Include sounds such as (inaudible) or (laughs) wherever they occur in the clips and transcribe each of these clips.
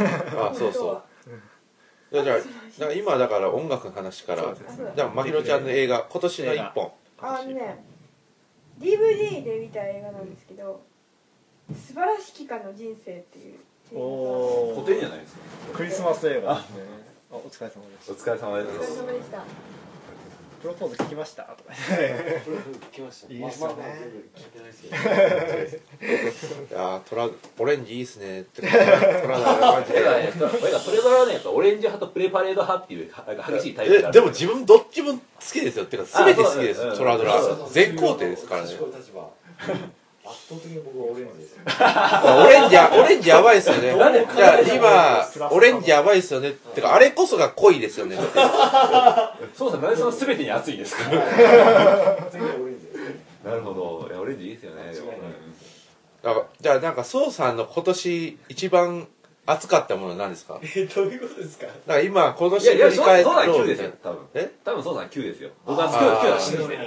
あそうそう。いやじゃあだから今だから音楽の話からそうですね。じゃあまひろちゃんの映画今年の一本。あのね DVD で見た映画なんですけど「素晴らしきかの人生」っていう映画が。お古典じゃないですか。クリスマス映画ですね。あお疲れ様です。お疲れ様でお疲れす様でしたプロポーズ聞きました？とか来ました。いいっすよね。まあトラオレンジいいっすねってトラだそれぞれはねオレンジ派とプレパレード派っていうは激しいタイプでも自分どっちも好きですよっていうか全て好きですトラドラ定ですからね圧倒的に僕はオレンジです。よ (laughs) オレンジやオレンジやばいですよね。じゃあ今オレンジやばいですよね。ってかあれこそが濃いですよね。ってそうさんなぜその全てに熱いですか。なるほど。いやオレンジいいですよね。じゃあなんか宋さんの今年一番熱かったものは何ですか？だかえどういうことですか？ら今今年いやいやそう振り返そうなん9ろうみたいな。ですよ多分。え？多分そうさん9ですよ。僕はあ9ーは信じてる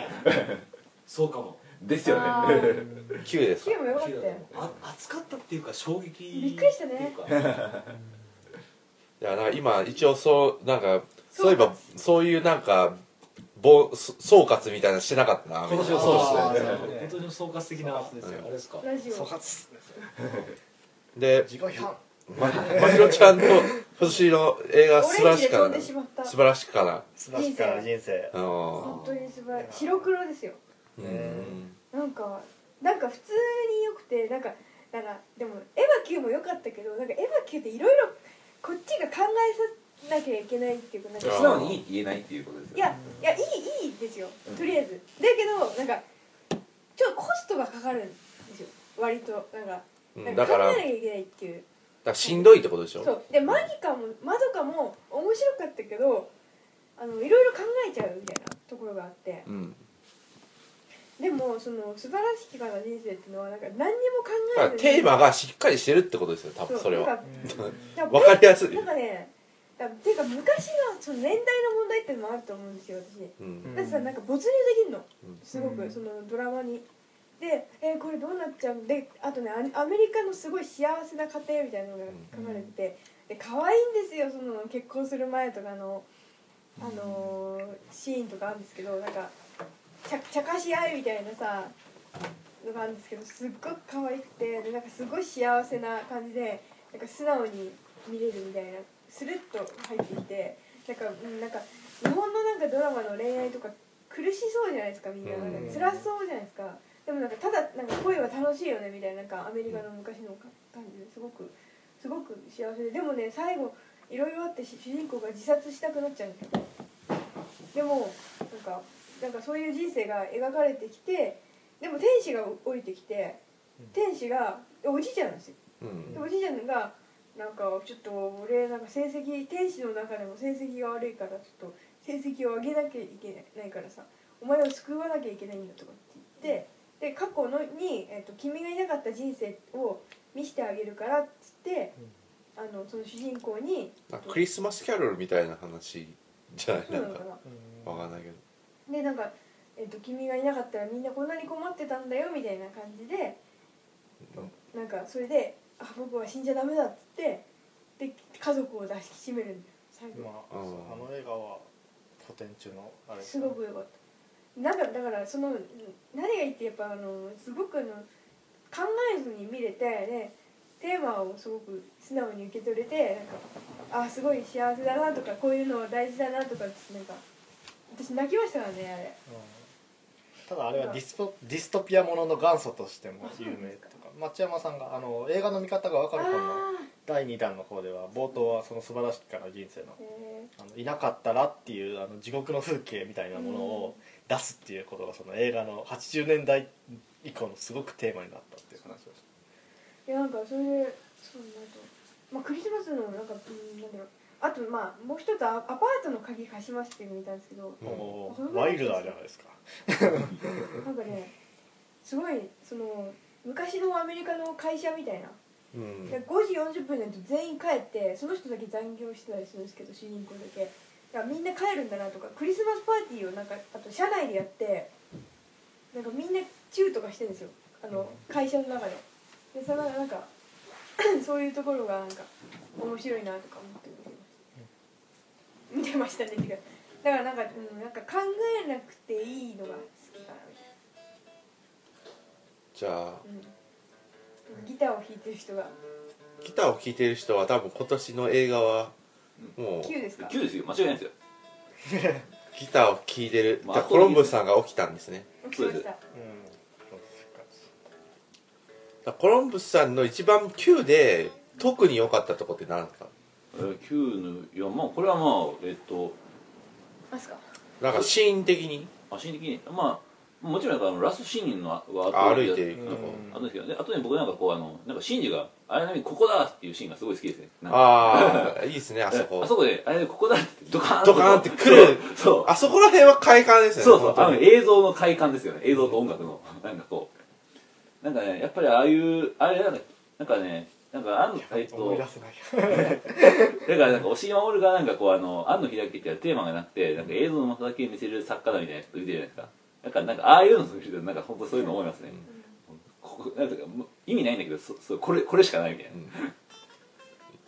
そうかもですよね。あー。(laughs) 9ですか？9もよ。かったよ。あ熱かったっていうか衝撃。びっくりしたね。っていうかいやなんか今一応そうなんかそういえばそういうなんかぼ総括みたいなのしてなかったな今年はそうですね。あー本当に総括的なあれですか？ラジオ。総括で自己批判ままひろちゃんの今年の映画素晴オレンジで飛らしかな。しまっ晴らしかな。素晴らしから人生。あ本当に素晴らしい。白黒ですよ。ーうん。なんかなんか普通に良くてなんかなんかでもエヴァ Q も良かったけどなんかエヴァ Q っていろいろこっちが考えさなきゃいけないっていうかなんかあ素直にいいって言えないっていうことですよいやいやいいいいですよ。とりあえず。だけどなんかちょっとコストがかかるんですよ。割となんかなんか考えなきゃいけないっていう。らしんどいってことでしょ？そう。でマギカもマドカも面白かったけどあのいろいろ考えちゃうみたいなところがあって。うんでもその素晴らしきかな人生っていうのはなんか何にも考だからえずにテーマがしっかりしてるってことですよ多分それは。なんかだわかりやすい。なんかねだっていうか昔のその年代の問題っていうのもあると思うんですよ私。うん。だってさなんか没入できるの。うん。すごく、うん。そのドラマに。でえーこれどうなっちゃう？んであとねアアメリカのすごい幸せな家庭みたいなのが書かれてて、で可愛いんですよその結婚する前とかのあのーシーンとかあるんですけどなんかちゃ茶化し合いみたいなさのがあるんですけどすっごく可愛くてでなんかすごい幸せな感じでなんか素直に見れるみたいなスルッと入ってきてなんかうんなんか日本のなんかドラマの恋愛とか苦しそうじゃないですかみんな。なんか辛そうじゃないですか。でもなんかただなんか恋は楽しいよねみたいな。なんかアメリカの昔のか感じですごくすごく幸せで。でもね最後いろいろあってし主人公が自殺したくなっちゃうんですよ。でもなんかなんかそういう人生が描かれてきてでも天使が降りてきて天使がおじいちゃんなんですよ。うん。でおじいちゃんがなんかちょっと俺なんか成績天使の中でも成績が悪いからちょっと成績を上げなきゃいけないからさお前を救わなきゃいけないんだとかって言ってで過去のに、えっと君がいなかった人生を見せてあげるからっつって、あのその主人公にクリスマスキャロルみたいな話じゃない？なんかそうなのかな。わかんないけどでなんか、えっと君がいなかったらみんなこんなに困ってたんだよみたいな感じでなんかそれで「あ僕は死んじゃダメだ」っつってで家族を抱きしめるんだよ最後。まあうん。あの映画は古典中のあれですすごく良かった。なんかだからその何がいいってやっぱあのすごくあの考えずに見れてでテーマをすごく素直に受け取れてなんかあすごい幸せだなとかこういうのは大事だなとかなんか私泣きましたからねあれ。うん。ただあれはディスポディストピアものの元祖としても有名とか。町山さんがあの映画の見方が分かる本のあ第2弾の方では冒頭はその素晴らしきから人生のあのいなかったらっていうあの地獄の風景みたいなものを出すっていうことがその映画の80年代以降のすごくテーマになったっていう話をして。えいやなんかそれでそうなんと。まあクリスマスのなんかうんなんだろうあとまあもう一つアアパートの鍵貸しますっていうの見たんですけどうんもそううワイルダーじゃないですか。(laughs) なんかねすごいその昔のアメリカの会社みたいな。うん。で5時40分になると全員帰ってその人だけ残業してたりするんですけど主人公だけ。だからみんな帰るんだなとかクリスマスパーティーをなんかあと社内でやってなんかみんなチューとかしてるんですよ。あの会社の中で。でそのなんか (clears throat) そういうところがなんか面白いなとか思って見てましたね。てかだからなんか、うん、なんか考えなくていいのが好きかなみたいじゃあな、うん、ギターを弾いてる人が。ギターを聴いてる人は多分今年の映画はもう9ですか？9ですよ。間違いないですよ。(laughs) ギターを聴いてる、まあコロンブスさんが起きたんですね。起きましたうんコロンブスさんの一番 Q で特に良かったとこって何ですか？えー9のいやまあこれはまあえっとあすか。なんかシーン的に？足的に？まあもちろんなんかあのラストシーンのはあ歩いて。いくうんとこあるんですけどであとね僕なんかこうあのなんかシンジが綾波ここだっていうシーンがすごい好きですね。なんか。ああいいですねあそこ。あそこで綾波ここだってドカーンドカーンって来る。そう。あそこら辺は快感ですよねそうそう。あの映像の快感ですよね。映像と音楽の。なんかこう。なんかねやっぱりああいうあれなんかなんかねなんかあんえっと思い出せない。(laughs) だからなんか押井守がなんかこうあの庵野秀明っていうテーマがなくてなんか映像の元だけ見せる作家だみたいなこと言ってるじゃないですか。なんかなんかああいうの見るとなんか本当そういうの思いますね、ここなんか意味ないんだけどそそこれこれしかないみたいな、うん。い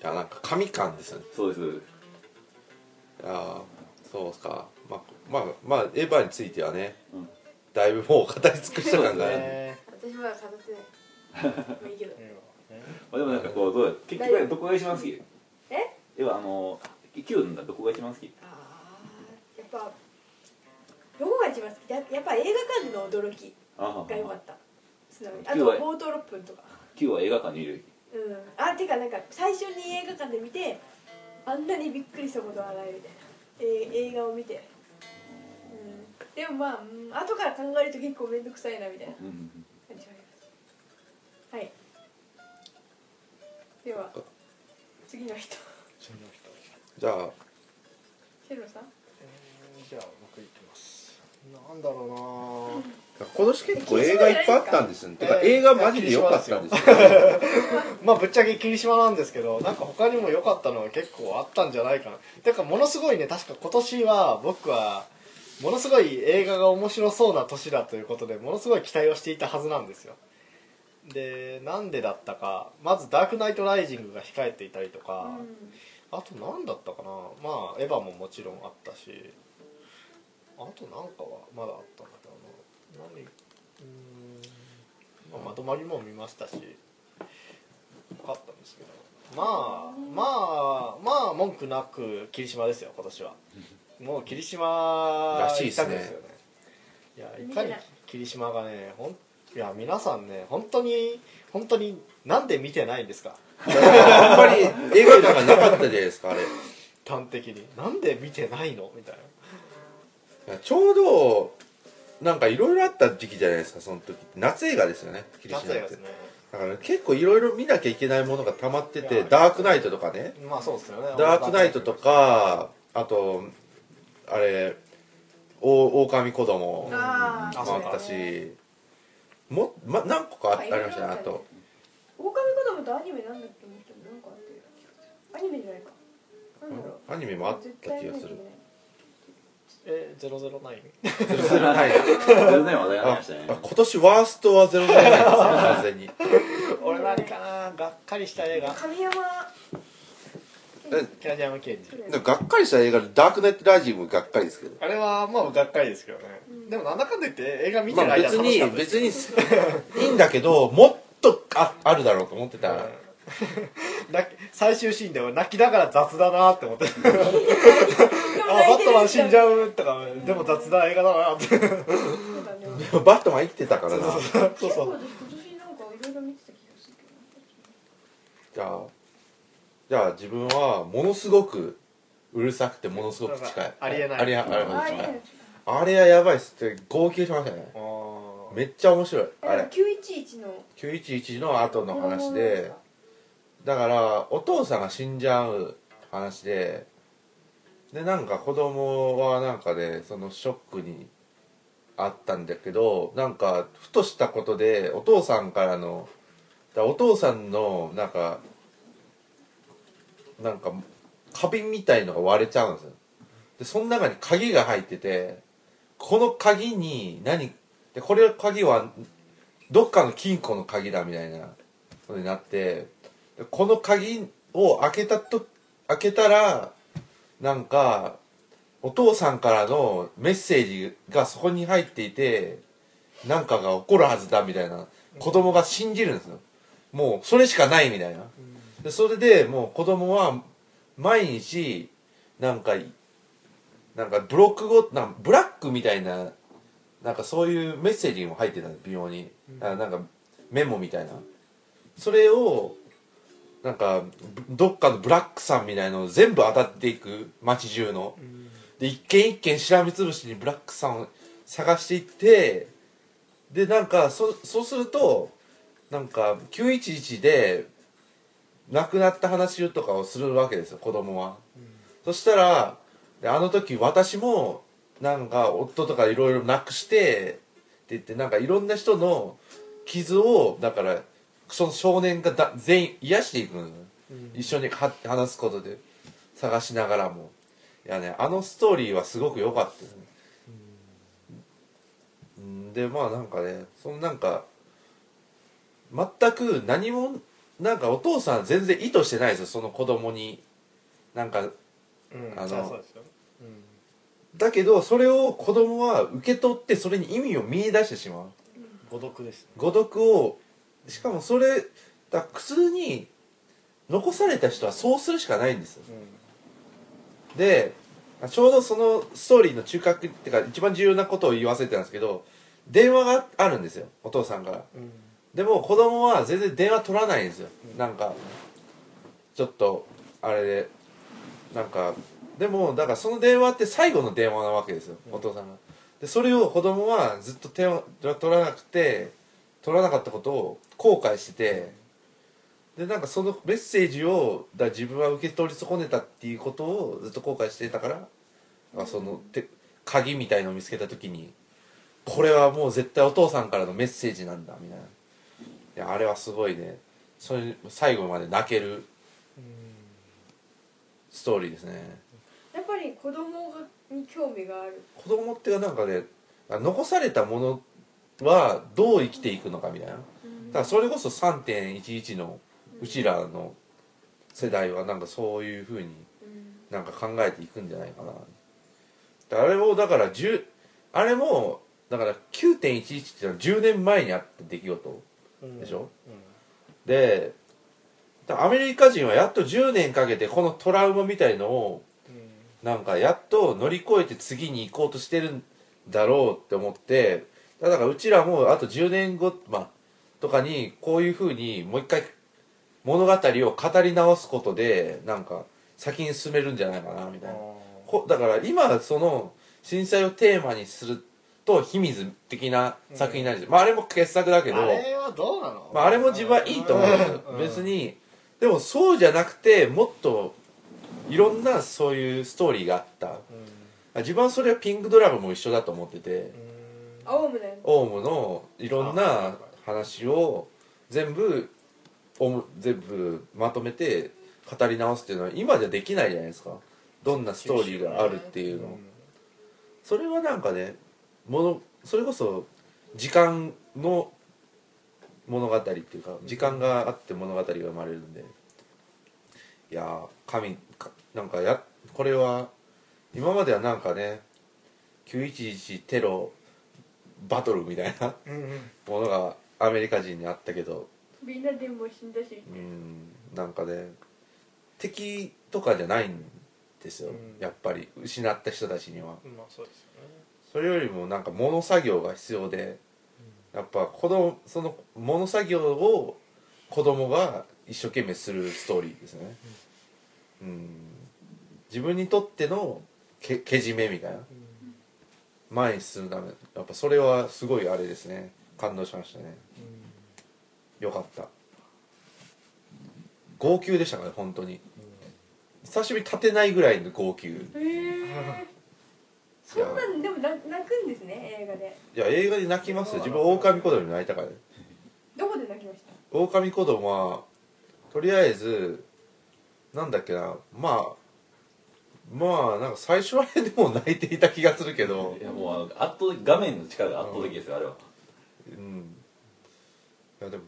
やなんか神感ですよね。そうです。いやーそうっすか。まあまあまあエヴァについてはね、うん。だいぶもう語り尽くした感がある。ね。私まだ飾ってない。まあいいけど。まあ、でもなんかこうどうだ結局どこが一番好きえ？ではあのキュどこが一番好きあーやっぱどこが一番好き？ややっぱ映画館での驚きあが良かった。あ今日はと冒頭6分とか。キュンは映画館にいる。うん。あてかなんか最初に映画館で見てあんなにびっくりしたことはないみたいな、えー映画を見て。うん。でもまあ、うん、後から考えると結構面倒くさいなみたいな感じがあります。はいでは次の人。次の人。じゃあ。シェロさん？えーじゃあ僕いきます。なんだろうな。今年結構映画いっぱいあったんですてかえー映画マジで良かったんですよ。(laughs) まあぶっちゃけ霧島なんですけどなんか他にも良かったのは結構あったんじゃないかな。てかものすごいね確か今年は僕はものすごい映画が面白そうな年だということでものすごい期待をしていたはずなんですよでなんでだったかまず「ダークナイトライジング」が控えていたりとか、あと何だったかなまあエヴァももちろんあったしあとなんかはまだあったんだけどな。何うーん、まあ、まとまりも見ましたしよかったんですけど。まあまあまあ文句なく霧島ですよ今年は。(laughs) もう霧島らしいですよね。いやいかに霧島がねほんいや皆さんね本当に本当になんで見てないんですか？あんまり映画館がなかったじゃないですかあれ。い端的に。なんで見てないの？みたいな。やちょうどなんかいろいろあった時期じゃないですかその時夏映画ですよね霧島って。夏映画ですね。だから結構いろいろ見なきゃいけないものが溜まっていやてダークナイトとかね。まあそうですよね。ダークナイトとかあとあれお狼子供もあああったしも、ま、何個かあありましたねあと。狼子供とアニメなんだっけもう一人なんかあって。る気がするアニメじゃないか。なんだろう。アニメもあった気がする。見なきゃいけないえゼロゼロナイン。ゼロない全然話題ありあましたね。あ今年ワーストはゼロゼロないですよ完全に。(laughs) 俺何かながっかりした映画。神山えキラジャムケンジ。がっかりした映画でダークナイトライジングもがっかりですけど。あれはまあがっかりですけどね、うんでもなんだかんだ言って映画見てまある間別に楽しかったです別にいいんだけどもっとああるだろうと思ってた。(laughs) 最終シーンでは泣きながら雑だなって思って。(laughs) あバットマン死んじうゃうとかでも雑な映画だなって。そうだねでもバットマン生きてたからな。そう結構そう私今年なんかいろいろ見てた気がするけど。じゃあじゃあ自分はものすごくうるさくてものすごく近い。ありえない。ありえありえああいい近い。ねあれはやばいっすって号泣しましたね。めっちゃ面白いああれ。れ911の。911の後の話で。だからお父さんが死んじゃう話で。でなんか子供はなんかでそのショックにあったんだけどなんかふとしたことでお父さんからのだお父さんのなんかなんか花瓶みたいのが割れちゃうんですよ。でその中に鍵が入っててこの鍵に何でこれ鍵はどっかの金庫の鍵だみたいなことになってでこの鍵を開けたと開けたらなんかお父さんからのメッセージがそこに入っていてなんかが起こるはずだみたいな子供が信じるんですよ。もうそれしかないみたいな。でそれでもう子供は毎日なんかなんかブロックごなんブラックみたいななんかそういうメッセージも入ってたの微妙に。あなんかメモみたいな。それをなんかぶどっかのブラックさんみたいのを全部当たっていく街中の。で一軒一軒しらみつぶしにブラックさんを探していってでなんかそそうするとなんか911で亡くなった話とかをするわけですよ子供は、そしたらであの時私もなんか夫とかいろいろなくしてって言ってなんかいろんな人の傷をだからその少年がだ全員癒していくのよ、一緒には話すことで。探しながらも。いやねあのストーリーはすごく良かったね、うん、でまあなんかねそのなんか全く何もなんかお父さん全然意図してないですよ。その子供に。なんかうん。あのだけどそれを子供は受け取ってそれに意味を見出してしまう。誤読ですね。誤読をしかもそれだ苦痛に残された人はそうするしかないんですよ。でちょうどそのストーリーの中核っていうか一番重要なことを言わせてたんですけど電話があるんですよお父さんから。うん。でも子供は全然電話取らないんですよ。なんかちょっとあれでなんかでもだからその電話って最後の電話なわけですよお父さんがでそれを子供はずっと手を取らなくて取らなかったことを後悔しててでなんかそのメッセージをだ自分は受け取り損ねたっていうことをずっと後悔してたからあそのて鍵みたいのを見つけた時にこれはもう絶対お父さんからのメッセージなんだみたいな。いやあれはすごいね。それ最後まで泣けるストーリーですね子供がに興味がある。子供ってなんかね残されたものはどう生きていくのかみたいな。だからそれこそ3.11のうちらの世代はなんかそういうふうにうん。なんか考えていくんじゃないかな。であれをだから10あれもだから9.11っていうのは10年前にあった出来事うん。でしょでだからアメリカ人はやっと10年かけてこのトラウマみたいのをなんかやっと乗り越えて次に行こうとしてるんだろうって思ってだからうちらもあと10年後、まあ、とかにこういうふうにもう一回物語を語り直すことでなんか先に進めるんじゃないかなみたいな。こだから今その震災をテーマにすると秘密的な作品になるんですよ、まああれも傑作だけどあれはどうなの？まあ、あれも自分はいいと思う。んですようん。別にでもそうじゃなくてもっといろんなそういうストーリーがあった。自分はそれはピンクドラムも一緒だと思ってて。青むねオウムのいろんな話を全部オウム全部まとめて語り直すっていうのは今じゃできないじゃないですか。どんなストーリーがあるっていうの。それはなんかねものそれこそ時間の物語っていうか時間があって物語が生まれるんで。いやー神かなんかやこれは今まではなんかね911テロバトルみたいなものがアメリカ人にあったけどみんなでも死んだし。うんなんかね敵とかじゃないんですよ、うん。やっぱり失った人たちには。まあそうですよね。それよりもなんか物作業が必要でやっぱ子供その物作業を子供が一生懸命するストーリーですねうん。自分にとってのけけじめみたいな。前に進むためやっぱそれはすごいあれですね。感動しましたね。よかった。号泣でしたからね本当に。久しぶりに立てないぐらいの号泣。いへえそんなんでもな泣くんですね映画で。や映画で泣きますよ。自分狼子供に泣いたからねどこで泣きました？狼子供はとりあえずなんだっけな。まあまあなんか最初らへんでも泣いていた気がするけど。いやもうあの圧倒的画面の力が圧倒的ですよあれは。うんいやでも。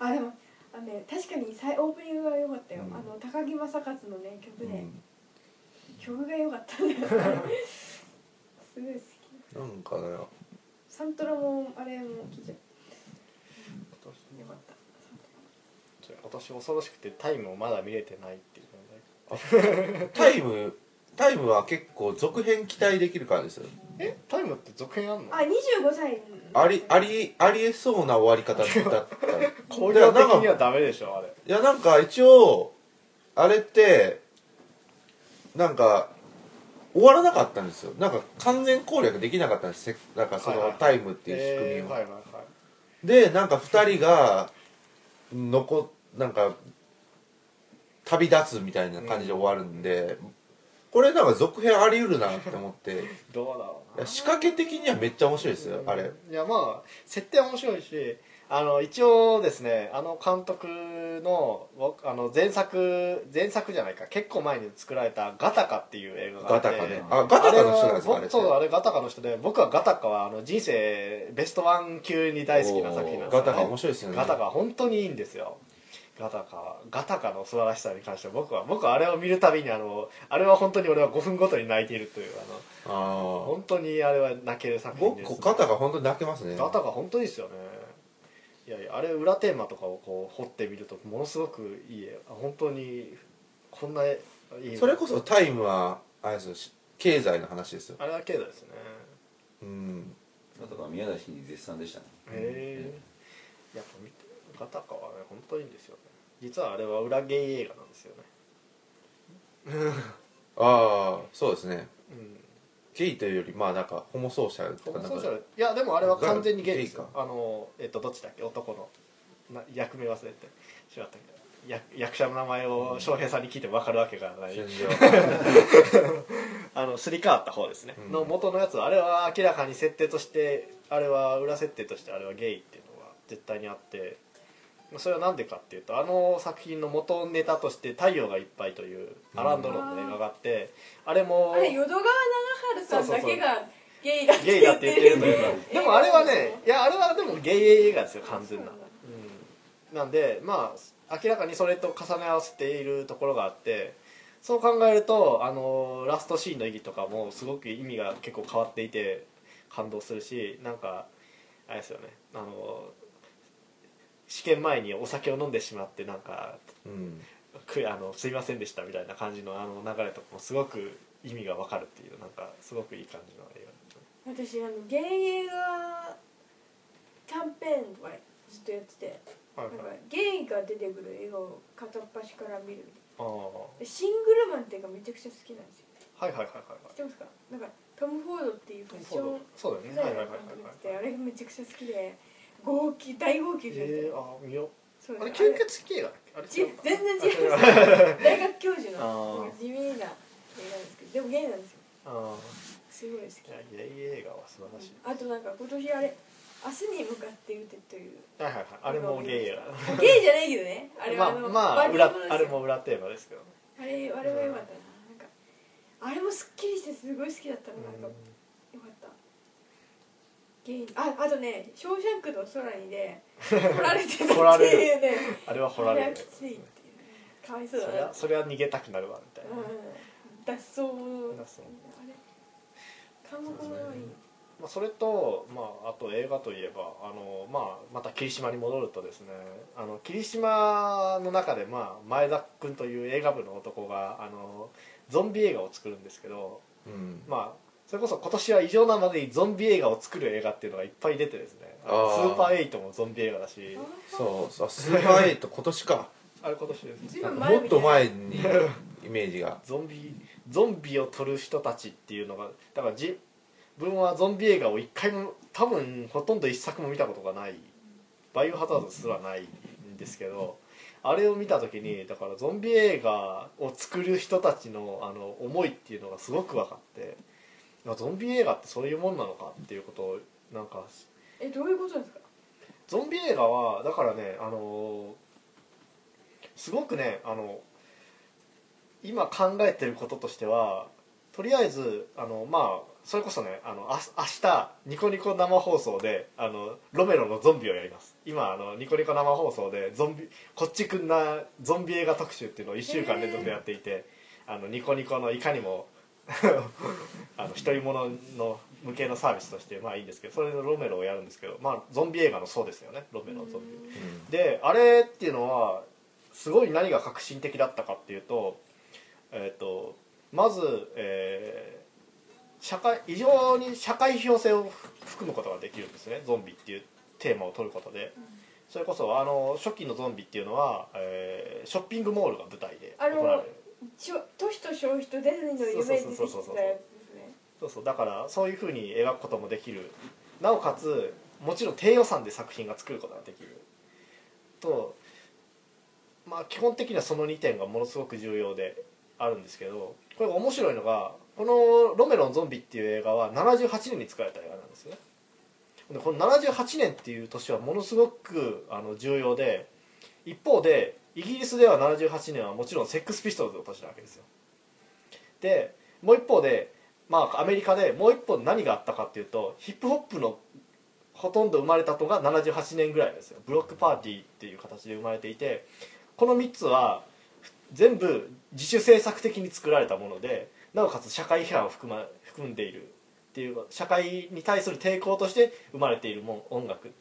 あでもあのね確かにさいオープニングが良かったよ、うん。あの高木正勝のね曲で、うん。曲が良かったんだよ (laughs) すごい好き。なんかね。サントラもあれも聴いちゃった。よかった今年恐ろしくてタイムをまだ見れてないっていう問題タイムタイムは結構続編期待できるからですよ。え？タイムって続編あんの？あ25歳。ありありありえそうな終わり方だった。工業的にはダメでしょあれ。いやなんか一応あれってなんか終わらなかったんですよ。なんか完全攻略できなかったんです。せなんかそのタイムっていう仕組みを、えーはいはいはい。でなんか2人が残なんか旅立つみたいな感じで終わるんで、これなんか続編あり得るなって思って。い (laughs) どうだろう仕掛け的にはめっちゃ面白いですよあれ。いやまあ設定は面白いしあの一応ですねあの監督の僕あの前作前作じゃないか結構前に作られた「ガタカ」っていう映画があって。ガタカね。あガタカの人なんですかそうあれガタカの人で僕はガタカはあの人生ベストワン級に大好きな作品なんですよ、ね、ガタカ面白いですよね。ガタカ本当にいいんですよガタカガタカの素晴らしさに関しては僕は僕はあれを見るたびにあのあれは本当に俺は5分ごとに泣いているというあのああ本当にあれは泣ける作品です僕ガタカ本当に泣けますね。ガタカ本当にですよね。いやいやあれ裏テーマとかをこう掘ってみるとものすごくいい絵。本当にこんないいそれこそタイムはあれですよし経済の話ですよ。あれは経済ですね。うん。だから宮崎に絶賛でしたね。へえやっぱ見てガタカはね本当にいいんですよね。実はあれは裏ゲイ映画なんですよね。(laughs) ああそうですね。うんゲイというよりまあなんかホモソーシャルとホかなんかモソーシャル。いやでもあれは完全にゲイですよ。あのえっとどっちだっけ？男の。な役名忘れて。しまったけ？ど役役者の名前を翔平さんに聞いても分かるわけがない。全然。わかんあのすり替わった方ですね、うん。の元のやつあれは明らかに設定としてあれは裏設定としてあれはゲイっていうのは絶対にあって。まあそれは何でかっていうとあの作品の元ネタとして「太陽がいっぱい」というアラン・ドロンの映画があってあれもあれ淀川長春さんだけがゲイだってゲイだって言ってるというかでもあれはねいやあれはでもゲイ映画ですよ完全な。なんでまあ明らかにそれと重ね合わせているところがあってそう考えるとあのラストシーンの意義とかもすごく意味が結構変わっていて感動するしなんかあれですよね。あの試験前にお酒を飲んでしまってなんかうん。くあのすいませんでしたみたいな感じのあの流れとかもすごく意味がわかるっていうなんかすごくいい感じの映画私あのゲイ映画キャンペーンとかずっとやっててはいなんかはいゲイが出てくる映画を片っ端から見る。あシングルマンっていうかめちゃくちゃ好きなんですよいはいはいはいはい。知ってますか？なんかトム・フォードっていうファッションそうだよね。はいはいはいはいあれがめちゃくちゃ好きで号泣大号泣しましたえー、よあ見よそううあれ吸血鬼映画だあ全然違うあ大学教授の地味な映画なんですけどでもゲイなんですよ。あすごい好き。ーいやゲイ映画は素晴らしい、あとなんか今年あれ明日に向かって打てという。はいはいはい。あれもゲイ映画。ゲイじゃないけどね。あれはまあまあバディ裏あれも裏テーマですけど。ねあれあれは良かったな。なんかあれもすっきりしてすごい好きだったのなんかああとね「ショーシャンクの空にね」(laughs) 掘られてたっていうね。あれは掘らあれれるはきついっていう。ねかわいそうそだな。れはそれは逃げたくなるわみたいな、うん。脱走脱走。あれ。韓国のいいまあ、それと、まあ、あと映画といえばあの、まあ、また霧島に戻るとですねあの霧島の中で、まあ、前田君という映画部の男があのゾンビ映画を作るんですけど、うん。まあ、それこそ今年は異常なまでにゾンビ映画を作る映画っていうのがいっぱい出てですね。スーパーエイトもゾンビ映画だし。そうそう。スーパーエイト今年か。あれ今年ですずいなんぶん前みたい。かもっと前にイメージが。(laughs) ゾンビゾンビを撮る人たちっていうのがだから自分はゾンビ映画を一回も多分ほとんど一作も見たことがない。バイオハザードすらないんですけどあれを見た時にだからゾンビ映画を作る人たちのあの思いっていうのがすごく分かってあゾンビ映画ってそういうもんなのかっていうことをなんかえどういうことですか？ゾンビ映画はだからねあのすごくねあの今考えてることとしてはとりあえずあのまあそれこそねあのあ明日ニコニコ生放送であのロメロのゾンビをやります。今あのニコニコ生放送でゾンビこっちくんなゾンビ映画特集っていうのを1週間連続でやっていてあのニコニコのいかにも (laughs) あの独り者の向けのサービスとしてまあいいんですけどそれでロメロをやるんですけどまあゾンビ映画のそうですよね。ロメロのゾンビ。であれっていうのはすごい何が革新的だったかっていうと,、えー、とまず、えー社会異常に社会批評性を含むことができるんですね。ゾンビっていうテーマを取ることで、それこそあの初期のゾンビっていうのは、えーショッピングモールが舞台で行われるしょ都市と消費とディズニーの夢に出てきたやつですねそうそう。だからそういうふうに描くこともできる。なおかつもちろん低予算で作品が作ることができるとまあ基本的にはその2点がものすごく重要であるんですけどこれが面白いのがこの「ロメロンゾンビ」っていう映画は78年に作られた映画なんですよね。でこの78年っていう年はものすごくあの重要で一方でイギリスでは78年はもちろんセックスピストルズの年なわけですよ。でもう一方でまあアメリカでもう一方何があったかっていうとヒップホップのほとんど生まれたのが78年ぐらいですよ。ブロックパーティーっていう形で生まれていてこの3つは全部自主制作的に作られたものでなおかつ社会批判を含,、ま、含んでいる。っていう社会に対する抵抗として生まれているもん音楽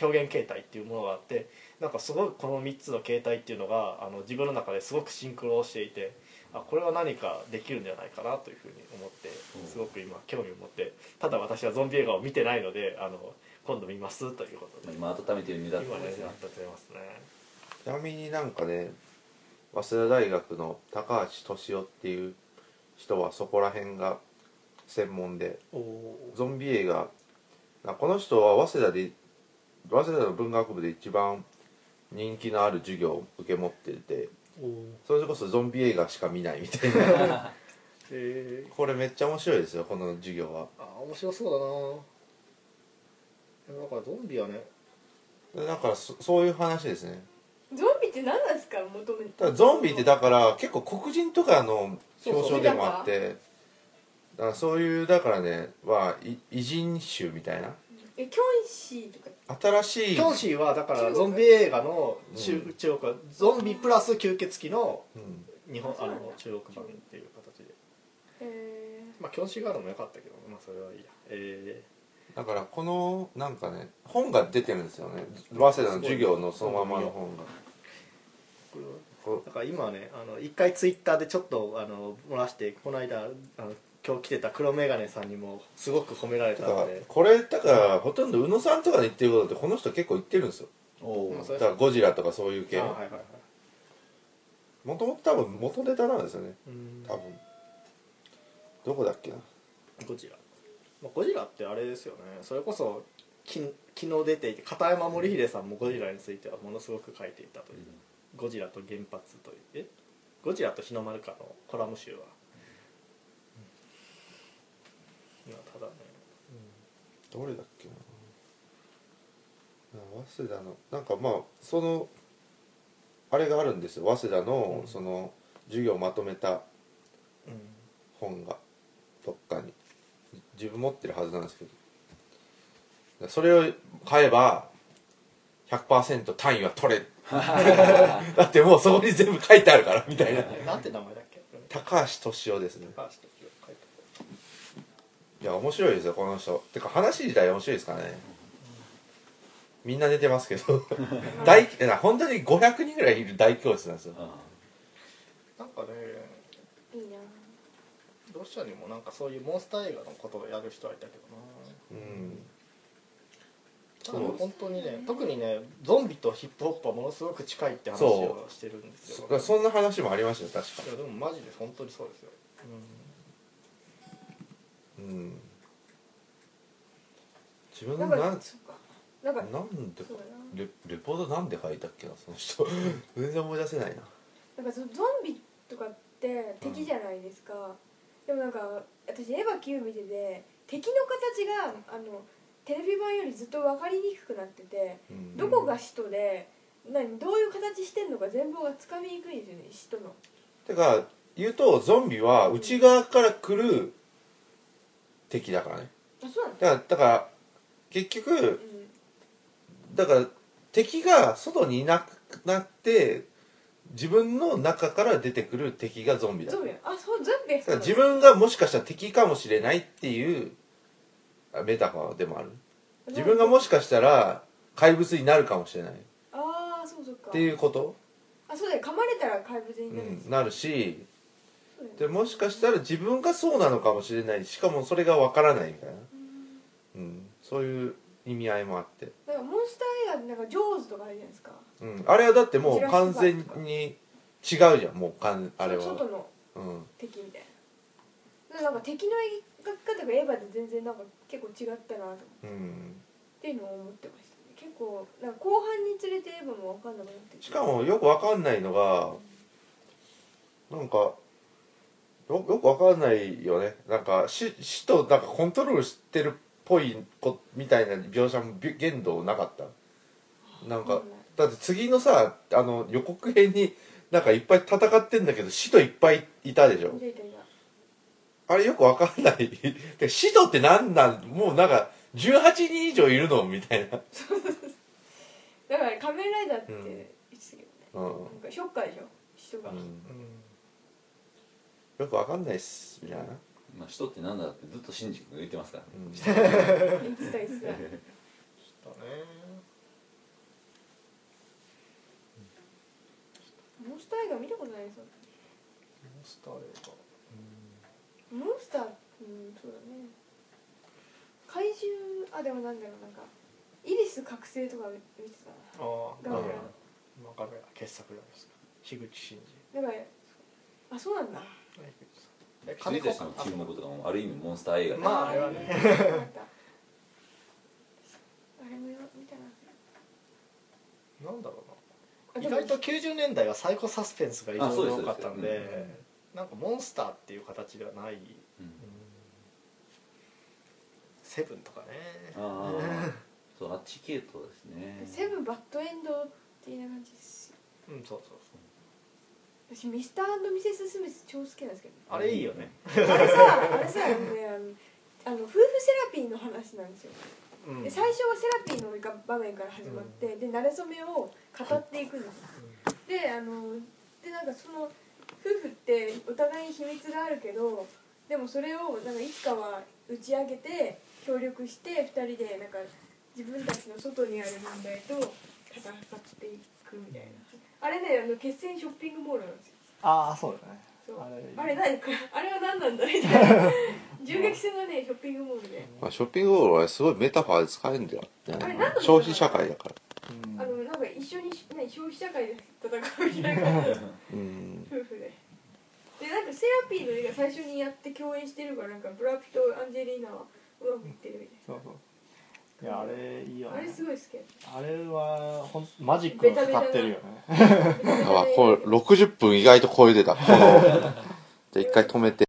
表現形態っていうものがあってなんかすごいこの3つの形態っていうのがあの自分の中ですごくシンクロをしていてあこれは何かできるんじゃないかなというふうに思ってすごく今興味を持ってただ私はゾンビ映画を見てないのであの今度見ますということで今温めてる身だった今ねんですね。ちなみになんかね早稲田大学の高橋俊夫っていう人はそこら辺が専門で。ゾンビ映画。なこの人は早稲田で早稲田の文学部で一番人気のある授業を受け持ってて。それこそゾンビ映画しか見ないみたいな。(laughs) へえこれめっちゃ面白いですよこの授業は。あ面白そうだな。だからゾンビはね。だからそそういう話ですね。ゾンビって何なんですか？求めゾンビってだから結構黒人とかの表彰でもあってだからそういうだからねはい異人種みたいな。えキョンシーとか。新しい。キョンシーはだからゾンビ映画の中,、うん。中国はゾンビプラス吸血鬼のうん。日本うなんだの中国版っていう形で。えまあキョンシーガールも良かったけどまあそれはいいや。えだからこのなんかね本が出てるんですよね。早稲田の授業のそのままの本が。だから今ねあの一回ツイッターでちょっとあの漏らしてこの間あの今日来てた黒眼鏡さんにもすごく褒められたので。これだからほとんど宇野さんとかで言ってることってこの人結構言ってるんですよ。だからゴジラとかそういう系。もともと多分元ネタなんですよね。うん。多分。どこだっけな。ゴジラ、まあ、ゴジラってあれですよね。それこそき昨日出ていて片山森秀さんもゴジラについてはものすごく書いていたという、ゴジラと原発という。え？ゴジラと日の丸かのコラム集は、いやただねどれだっけな。早稲田のなんかまあそのあれがあるんですよ。早稲田のうん。その授業をまとめたうん。本がどっかに。自分持ってるはずなんですけど。それを買えば100%単位は取れ (laughs) だってもうそこに全部書いてあるからみたいな。えなんて名前だっけ？高橋俊夫ですね。高橋いや面白いですよこの人。てか話自体面白いですからね。みんな寝てますけど。大いや本当に500人ぐらいいる大教室なんですよ。あなんかねー、いいな。ロシアにもなんかそういうモンスター映画のことをやる人はいたけどな。うん。多分本当にね特にねゾンビとヒップホップはものすごく近いって話そをしてるんですよ。そそんな話もありましたよ確か。いやでもマジで本当にそうですよ、うん自分なんのなんかそっかなんかなんでそうだな。レレポートなんで書いたっけなその人。全然思い出せないな。なんかそのゾンビとかって敵じゃないですか、でもなんか私エヴァ9見てて敵の形があのテレビ版よりずっと分かりにくくなってて、うん。どこが使徒で何どういう形してんのか全貌がつかみにくいんですよね使徒の。てか言うとゾンビは内側から来る敵だからね。あそうなんだだからだから結局うん。だから敵が外にいなくなって自分の中から出てくる敵がゾンビだ。ゾンビ？あそうゾンビ？だから自分がもしかしたら敵かもしれないっていうあメタファーでもある。自分がもしかしたら怪物になるかもしれない。っああそうそうか。ていうこと、あそうだよ。噛まれたら怪物うになるんですん、なるしでもしかしたら自分がそうなのかもしれない。しかもそれがわからないみたいな、うん、そういう意味合いもあって、だからモンスター映画でなんかジョーズとかあるじゃないですか。うん、あれはだってもう完全に違うじゃん。もうかんあれは。外のうん。敵みたいな。でなんか敵の描き方がエヴァで全然なんか結構違ったなと思って。うん。っていうのを思ってましたね。結構なんか後半につれてエヴァも分かんなくなって。しかもよくわかんないのがなんかよよくわかんないよね。なんか死死となんかコントロールしてるっぽいこみたいな描写もび限度なかった。なんかだって次のさあの予告編になんかいっぱい戦ってんだけど死といっぱいいたでしょ。あれよくわかんない。(laughs) で死とってなんなん？もうなんか18人以上いるの？みたいな。(laughs) だから仮面ライダーって言ってたけどね、うん、なんかショッカーでしょ？人が、うん。うんよくわかんないっすみたいな、まあ人ってなんだってずっとシンジ君が言ってますからね。うん。言ってた言ってただねモンスター映画見たことないですよ。モンスター映画モンスターうんそうだね怪獣あでもなんだろうなんかイリス覚醒とか見てた。なああガガメラ傑作じゃないですか。樋口真だからあそうなんだ嗣え君たちの注目とかもある意味モンスター映画で、まああれはね。あ (laughs) れあれもよ見た。ななんだろうな。意外と90年代はサイコサスペンスが異常に多かったんあそうでうでですなんかモンスターっていう形ではない、うん。セブンとかね。ああそうあっち系統ですね。セブンバッドエンドっていう感じですよ。うんそうそうそう私ミスターミセス・スミス超好きなんですけどあれいいよね。あれさあれさあのねあの夫婦セラピーの話なんですよ。うん。で最初はセラピーの場面から始まって、で馴れ初めを語っていくんですよであのでなんかその夫婦ってお互いに秘密があるけどでもそれをなんかいつかは打ち上げて協力して2人でなんか自分たちの外にある問題と戦っていくみたいなあれねあの決戦ショッピングモールなんですよああそうだね。そう。あれあれ何 (laughs) あれは何なんだみたいな。(laughs) 銃撃戦がねショッピングモールで。まあ、ショッピングモールはすごいメタファーで使えるんだよ、あれ何のメタファー消費社会だから。うん。あのなんか一緒に何消費社会で戦うみたいな。(laughs) 夫婦で。でなんかセラピーの映画最初にやって共演してるからなんかブラピとアンジェリーナはうまくいってるみたいそうそういやあれいいよなあれねすごい好きあれはほんマジックがかかってるよね。あこれ60分意外と超えてた。この (laughs) じゃあ一回止めて